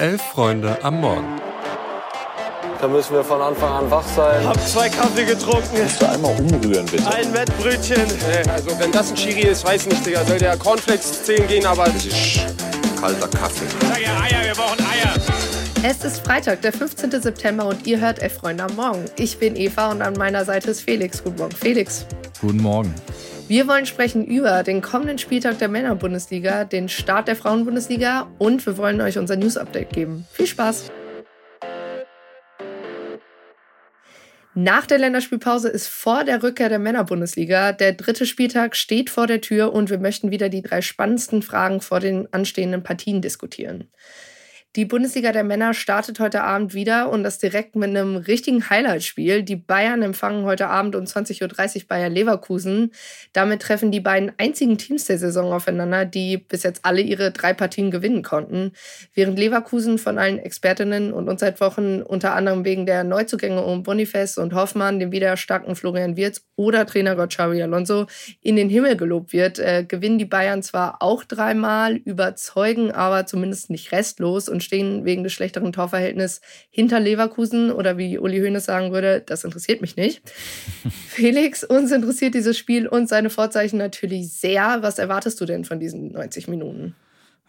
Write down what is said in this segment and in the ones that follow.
Elf Freunde am Morgen. Da müssen wir von Anfang an wach sein. Hab zwei Kaffee getrunken. Kannst du einmal umrühren, bitte? Ein Wettbrötchen. Also wenn das ein Chiri ist, weiß nicht, Digga. Soll der Cornflakes zählen gehen, aber... Das ist kalter Kaffee. Sag ja Eier, wir brauchen Eier. Es ist Freitag, der 15. September und ihr hört Elf Freunde am Morgen. Ich bin Eva und an meiner Seite ist Felix. Guten Morgen, Felix. Guten Morgen. Wir wollen sprechen über den kommenden Spieltag der Männerbundesliga, den Start der Frauenbundesliga und wir wollen euch unser News-Update geben. Viel Spaß! Nach der Länderspielpause ist vor der Rückkehr der Männerbundesliga. Der dritte Spieltag steht vor der Tür und wir möchten wieder die drei spannendsten Fragen vor den anstehenden Partien diskutieren. Die Bundesliga der Männer startet heute Abend wieder und das direkt mit einem richtigen Highlight-Spiel. Die Bayern empfangen heute Abend um 20.30 Uhr Bayer Leverkusen. Damit treffen die beiden einzigen Teams der Saison aufeinander, die bis jetzt alle ihre drei Partien gewinnen konnten. Während Leverkusen von allen Expertinnen und uns seit Wochen unter anderem wegen der Neuzugänge um Boniface und Hoffmann, dem wieder starken Florian Wirz oder Trainer Xavi Alonso in den Himmel gelobt wird, äh, gewinnen die Bayern zwar auch dreimal, überzeugen aber zumindest nicht restlos und und stehen wegen des schlechteren Torverhältnisses hinter Leverkusen oder wie Uli Hoeneß sagen würde, das interessiert mich nicht. Felix, uns interessiert dieses Spiel und seine Vorzeichen natürlich sehr. Was erwartest du denn von diesen 90 Minuten?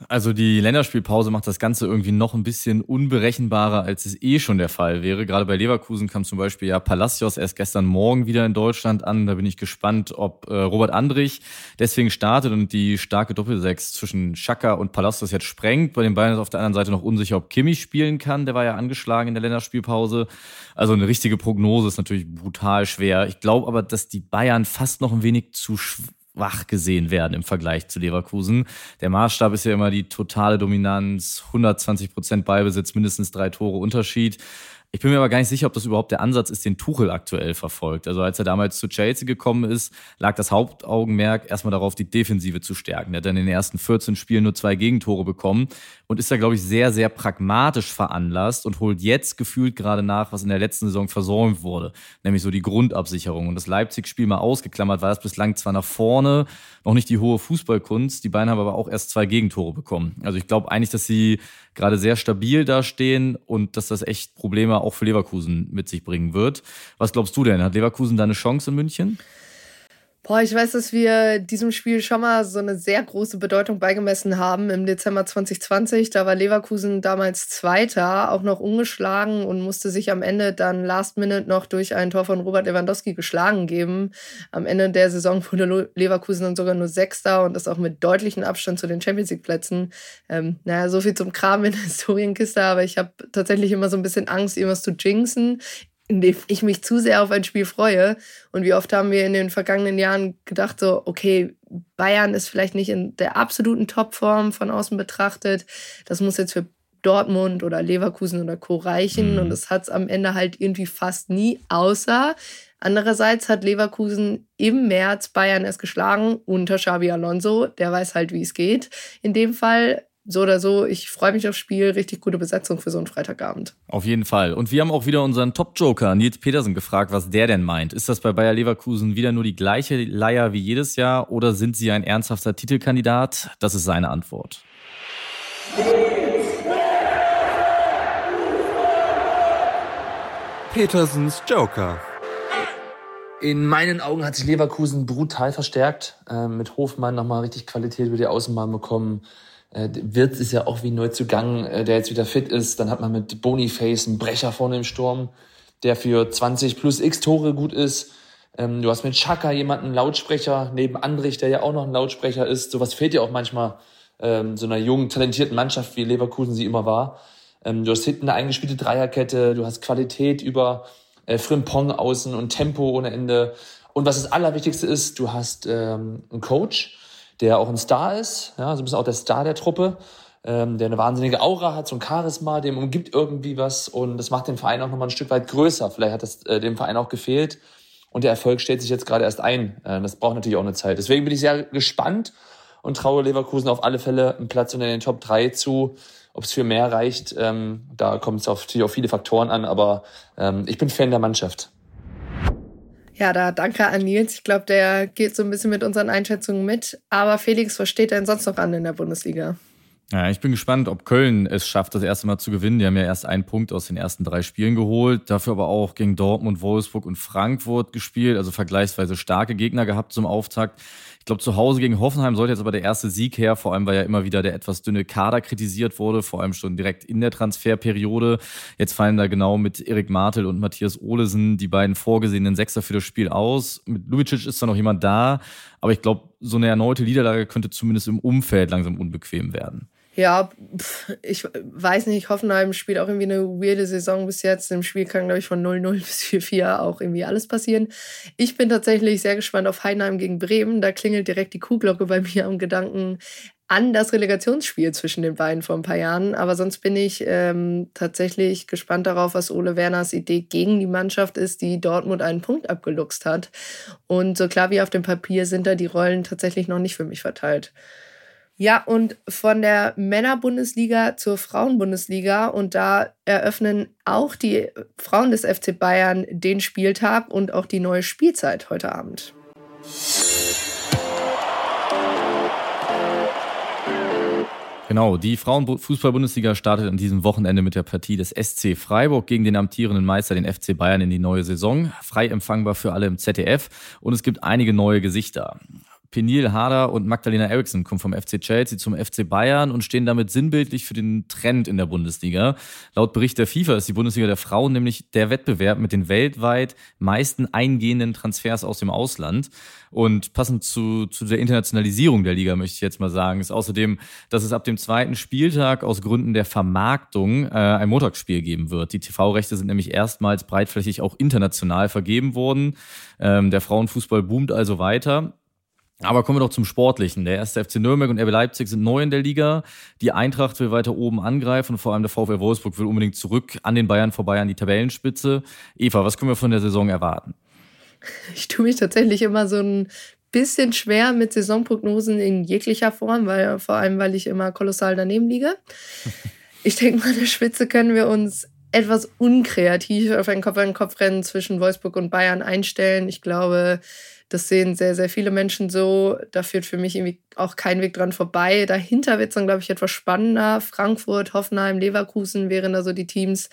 Also die Länderspielpause macht das Ganze irgendwie noch ein bisschen unberechenbarer, als es eh schon der Fall wäre. Gerade bei Leverkusen kam zum Beispiel ja Palacios erst gestern Morgen wieder in Deutschland an. Da bin ich gespannt, ob äh, Robert Andrich deswegen startet und die starke Doppelsechs zwischen Schaka und Palacios jetzt sprengt. Bei den Bayern ist auf der anderen Seite noch unsicher, ob Kimmich spielen kann. Der war ja angeschlagen in der Länderspielpause. Also eine richtige Prognose ist natürlich brutal schwer. Ich glaube aber, dass die Bayern fast noch ein wenig zu wach gesehen werden im Vergleich zu Leverkusen. Der Maßstab ist ja immer die totale Dominanz, 120 Prozent Ballbesitz, mindestens drei Tore Unterschied. Ich bin mir aber gar nicht sicher, ob das überhaupt der Ansatz ist, den Tuchel aktuell verfolgt. Also als er damals zu Chelsea gekommen ist, lag das Hauptaugenmerk erstmal darauf, die Defensive zu stärken. Er hat dann in den ersten 14 Spielen nur zwei Gegentore bekommen und ist da, glaube ich, sehr, sehr pragmatisch veranlasst und holt jetzt gefühlt gerade nach, was in der letzten Saison versäumt wurde, nämlich so die Grundabsicherung. Und das Leipzig-Spiel mal ausgeklammert, war das bislang zwar nach vorne, noch nicht die hohe Fußballkunst, die beiden haben aber auch erst zwei Gegentore bekommen. Also ich glaube eigentlich, dass sie gerade sehr stabil dastehen und dass das echt Probleme auch für Leverkusen mit sich bringen wird. Was glaubst du denn? Hat Leverkusen da eine Chance in München? Boah, ich weiß, dass wir diesem Spiel schon mal so eine sehr große Bedeutung beigemessen haben im Dezember 2020. Da war Leverkusen damals Zweiter, auch noch ungeschlagen und musste sich am Ende dann Last Minute noch durch ein Tor von Robert Lewandowski geschlagen geben. Am Ende der Saison wurde Leverkusen dann sogar nur Sechster und das auch mit deutlichem Abstand zu den Champions League Plätzen. Ähm, naja, so viel zum Kram in der Historienkiste, aber ich habe tatsächlich immer so ein bisschen Angst, irgendwas zu jinxen in dem ich mich zu sehr auf ein Spiel freue. Und wie oft haben wir in den vergangenen Jahren gedacht, so, okay, Bayern ist vielleicht nicht in der absoluten Topform von außen betrachtet. Das muss jetzt für Dortmund oder Leverkusen oder Co. reichen. Mhm. Und das hat es am Ende halt irgendwie fast nie, außer andererseits hat Leverkusen im März Bayern erst geschlagen unter Xabi Alonso. Der weiß halt, wie es geht. In dem Fall so oder so, ich freue mich aufs Spiel. Richtig gute Besetzung für so einen Freitagabend. Auf jeden Fall. Und wir haben auch wieder unseren Top-Joker, Nils Petersen, gefragt, was der denn meint. Ist das bei Bayer Leverkusen wieder nur die gleiche Leier wie jedes Jahr oder sind sie ein ernsthafter Titelkandidat? Das ist seine Antwort. Petersens Joker. In meinen Augen hat sich Leverkusen brutal verstärkt. Äh, mit Hofmann nochmal richtig Qualität über die Außenbahn bekommen. Äh, Wirtz ist ja auch wie Neuzugang, äh, der jetzt wieder fit ist. Dann hat man mit Boniface einen Brecher vorne im Sturm, der für 20 plus x Tore gut ist. Ähm, du hast mit Chaka jemanden Lautsprecher, neben Andrich, der ja auch noch ein Lautsprecher ist. Sowas fehlt ja auch manchmal ähm, so einer jungen, talentierten Mannschaft, wie Leverkusen sie immer war. Ähm, du hast hinten eine eingespielte Dreierkette, du hast Qualität über äh, Frimpong außen und Tempo ohne Ende. Und was das Allerwichtigste ist, du hast ähm, einen Coach, der auch ein Star ist, ja, so ein bisschen auch der Star der Truppe, ähm, der eine wahnsinnige Aura hat, so ein Charisma, dem umgibt irgendwie was und das macht den Verein auch nochmal ein Stück weit größer. Vielleicht hat das äh, dem Verein auch gefehlt und der Erfolg stellt sich jetzt gerade erst ein. Äh, das braucht natürlich auch eine Zeit. Deswegen bin ich sehr gespannt und traue Leverkusen auf alle Fälle einen Platz unter den Top 3 zu. Ob es für mehr reicht, ähm, da kommt es natürlich auf viele Faktoren an, aber ähm, ich bin Fan der Mannschaft. Ja, da danke an Nils. Ich glaube, der geht so ein bisschen mit unseren Einschätzungen mit. Aber Felix, was steht denn sonst noch an in der Bundesliga? Ja, ich bin gespannt, ob Köln es schafft, das erste Mal zu gewinnen. Die haben ja erst einen Punkt aus den ersten drei Spielen geholt, dafür aber auch gegen Dortmund, Wolfsburg und Frankfurt gespielt, also vergleichsweise starke Gegner gehabt zum Auftakt. Ich glaube, zu Hause gegen Hoffenheim sollte jetzt aber der erste Sieg her, vor allem weil ja immer wieder der etwas dünne Kader kritisiert wurde, vor allem schon direkt in der Transferperiode. Jetzt fallen da genau mit Erik Martel und Matthias Olesen die beiden vorgesehenen Sechser für das Spiel aus. Mit Lubicic ist da noch jemand da, aber ich glaube, so eine erneute Niederlage könnte zumindest im Umfeld langsam unbequem werden. Ja, ich weiß nicht, Hoffenheim spielt auch irgendwie eine weirde Saison bis jetzt. Im Spiel kann, glaube ich, von 0-0 bis 4-4 auch irgendwie alles passieren. Ich bin tatsächlich sehr gespannt auf Heidenheim gegen Bremen. Da klingelt direkt die Kuhglocke bei mir am Gedanken an das Relegationsspiel zwischen den beiden vor ein paar Jahren. Aber sonst bin ich ähm, tatsächlich gespannt darauf, was Ole Werners Idee gegen die Mannschaft ist, die Dortmund einen Punkt abgeluchst hat. Und so klar wie auf dem Papier sind da die Rollen tatsächlich noch nicht für mich verteilt. Ja, und von der Männerbundesliga zur Frauenbundesliga und da eröffnen auch die Frauen des FC Bayern den Spieltag und auch die neue Spielzeit heute Abend. Genau, die Frauenfußball-Bundesliga startet an diesem Wochenende mit der Partie des SC Freiburg gegen den amtierenden Meister, den FC Bayern, in die neue Saison. Frei empfangbar für alle im ZDF und es gibt einige neue Gesichter. Penil Harder und Magdalena Eriksson kommen vom FC Chelsea zum FC Bayern und stehen damit sinnbildlich für den Trend in der Bundesliga. Laut Bericht der FIFA ist die Bundesliga der Frauen nämlich der Wettbewerb mit den weltweit meisten eingehenden Transfers aus dem Ausland. Und passend zu, zu der Internationalisierung der Liga möchte ich jetzt mal sagen, ist außerdem, dass es ab dem zweiten Spieltag aus Gründen der Vermarktung äh, ein Montagsspiel geben wird. Die TV-Rechte sind nämlich erstmals breitflächig auch international vergeben worden. Ähm, der Frauenfußball boomt also weiter. Aber kommen wir doch zum Sportlichen. Der erste FC Nürnberg und RB Leipzig sind neu in der Liga. Die Eintracht will weiter oben angreifen und vor allem der VfL Wolfsburg will unbedingt zurück an den Bayern vorbei an die Tabellenspitze. Eva, was können wir von der Saison erwarten? Ich tue mich tatsächlich immer so ein bisschen schwer mit Saisonprognosen in jeglicher Form, weil vor allem, weil ich immer kolossal daneben liege. Ich denke mal, an der Spitze können wir uns etwas unkreativ auf ein Kopf-an-Kopf-Rennen zwischen Wolfsburg und Bayern einstellen. Ich glaube, das sehen sehr, sehr viele Menschen so. Da führt für mich irgendwie auch kein Weg dran vorbei. Dahinter wird es dann, glaube ich, etwas spannender. Frankfurt, Hoffenheim, Leverkusen wären da so die Teams,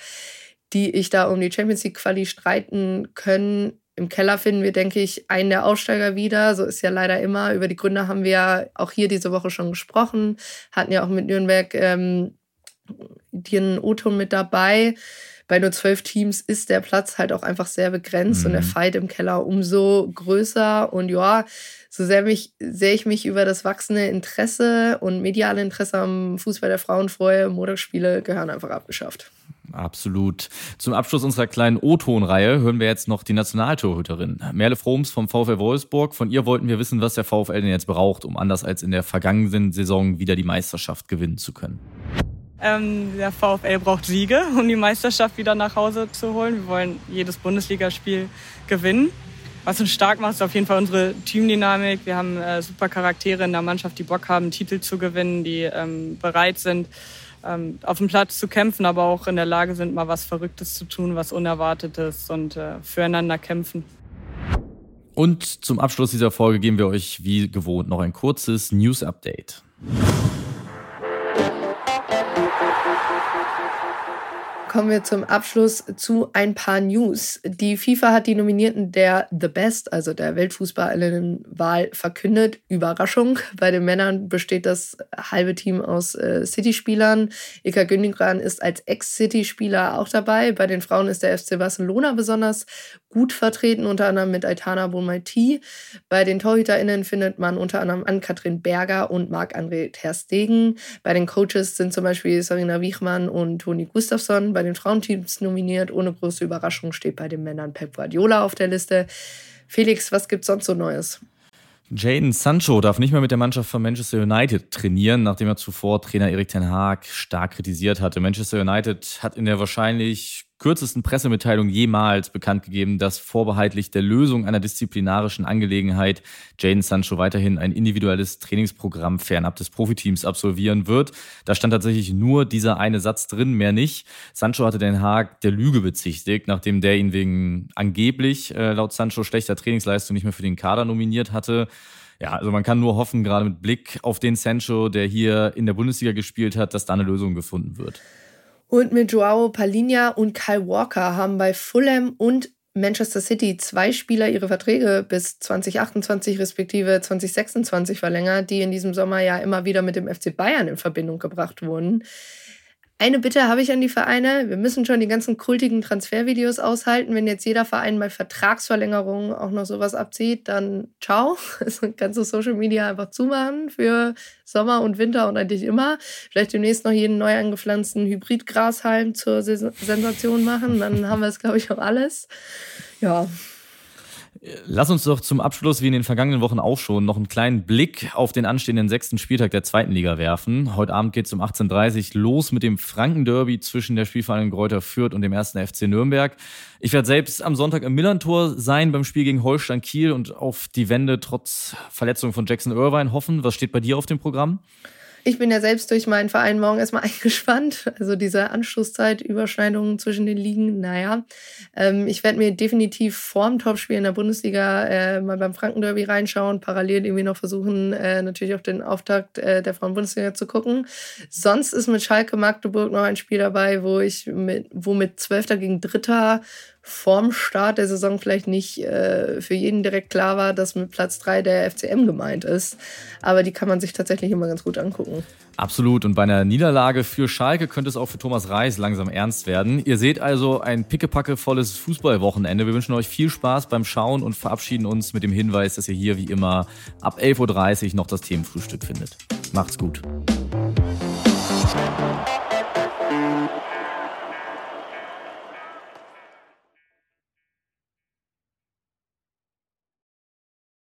die ich da um die Champions League Quali streiten können. Im Keller finden wir, denke ich, einen der Aussteiger wieder. So ist ja leider immer. Über die Gründe haben wir ja auch hier diese Woche schon gesprochen. Hatten ja auch mit Nürnberg ähm, den O-Ton mit dabei bei nur zwölf Teams ist der Platz halt auch einfach sehr begrenzt mhm. und der mhm. Fight im Keller umso größer. Und ja, so sehr, mich, sehr ich mich über das wachsende Interesse und mediale Interesse am Fußball der Frauen freue, Montagsspiele gehören einfach abgeschafft. Absolut. Zum Abschluss unserer kleinen O-Ton-Reihe hören wir jetzt noch die Nationaltorhüterin Merle Froms vom VfL Wolfsburg. Von ihr wollten wir wissen, was der VfL denn jetzt braucht, um anders als in der vergangenen Saison wieder die Meisterschaft gewinnen zu können. Ähm, der VfL braucht Siege, um die Meisterschaft wieder nach Hause zu holen. Wir wollen jedes Bundesligaspiel gewinnen. Was uns stark macht, ist auf jeden Fall unsere Teamdynamik. Wir haben äh, super Charaktere in der Mannschaft, die Bock haben, Titel zu gewinnen, die ähm, bereit sind, ähm, auf dem Platz zu kämpfen, aber auch in der Lage sind, mal was Verrücktes zu tun, was Unerwartetes und äh, füreinander kämpfen. Und zum Abschluss dieser Folge geben wir euch wie gewohnt noch ein kurzes News-Update. Kommen wir zum Abschluss zu ein paar News. Die FIFA hat die Nominierten der The Best, also der Weltfußballinnenwahl, verkündet. Überraschung. Bei den Männern besteht das halbe Team aus äh, City-Spielern. Ika Gündogan ist als Ex-City-Spieler auch dabei. Bei den Frauen ist der FC Barcelona besonders gut vertreten, unter anderem mit Aitana Bonmaiti. Bei den TorhüterInnen findet man unter anderem Ann-Kathrin Berger und Marc-André Terstegen. Bei den Coaches sind zum Beispiel Sarina Wichmann und Toni Gustafsson. Bei den Frauenteams nominiert. Ohne große Überraschung steht bei den Männern Pep Guardiola auf der Liste. Felix, was gibt's sonst so Neues? Jaden Sancho darf nicht mehr mit der Mannschaft von Manchester United trainieren, nachdem er zuvor Trainer Erik Ten Haag stark kritisiert hatte. Manchester United hat in der wahrscheinlich kürzesten Pressemitteilung jemals bekannt gegeben, dass vorbehaltlich der Lösung einer disziplinarischen Angelegenheit Jaden Sancho weiterhin ein individuelles Trainingsprogramm fernab des Profiteams absolvieren wird. Da stand tatsächlich nur dieser eine Satz drin, mehr nicht. Sancho hatte Den Haag der Lüge bezichtigt, nachdem der ihn wegen angeblich äh, laut Sancho schlechter Trainingsleistung nicht mehr für den Kader nominiert hatte. Ja, also man kann nur hoffen, gerade mit Blick auf den Sancho, der hier in der Bundesliga gespielt hat, dass da eine Lösung gefunden wird. Und mit Joao Palinha und Kyle Walker haben bei Fulham und Manchester City zwei Spieler ihre Verträge bis 2028 respektive 2026 verlängert, die in diesem Sommer ja immer wieder mit dem FC Bayern in Verbindung gebracht wurden. Eine Bitte habe ich an die Vereine. Wir müssen schon die ganzen kultigen Transfervideos aushalten. Wenn jetzt jeder Verein bei Vertragsverlängerungen auch noch sowas abzieht, dann ciao. Also kannst du Social Media einfach zumachen für Sommer und Winter und eigentlich immer. Vielleicht demnächst noch jeden neu angepflanzten Hybridgrashalm zur Sensation machen. Dann haben wir es, glaube ich, auch alles. Ja, Lass uns doch zum Abschluss, wie in den vergangenen Wochen auch schon, noch einen kleinen Blick auf den anstehenden sechsten Spieltag der zweiten Liga werfen. Heute Abend geht es um 18.30 Uhr los mit dem Frankenderby zwischen der Spielvereinigung Greuther Fürth und dem ersten FC Nürnberg. Ich werde selbst am Sonntag im Millantor sein beim Spiel gegen Holstein Kiel und auf die Wende trotz Verletzung von Jackson Irvine hoffen. Was steht bei dir auf dem Programm? Ich bin ja selbst durch meinen Verein morgen erstmal eingespannt. Also diese Anschlusszeit, Überschneidungen zwischen den Ligen, naja. Ähm, ich werde mir definitiv vorm Topspiel in der Bundesliga äh, mal beim Frankenderby reinschauen, parallel irgendwie noch versuchen, äh, natürlich auf den Auftakt äh, der Frauen-Bundesliga zu gucken. Sonst ist mit Schalke Magdeburg noch ein Spiel dabei, wo ich mit, wo mit Zwölfter gegen Dritter vorm Start der Saison vielleicht nicht äh, für jeden direkt klar war, dass mit Platz 3 der FCM gemeint ist. Aber die kann man sich tatsächlich immer ganz gut angucken. Absolut. Und bei einer Niederlage für Schalke könnte es auch für Thomas Reis langsam ernst werden. Ihr seht also ein pickepackevolles Fußballwochenende. Wir wünschen euch viel Spaß beim Schauen und verabschieden uns mit dem Hinweis, dass ihr hier wie immer ab 11.30 Uhr noch das Themenfrühstück findet. Macht's gut.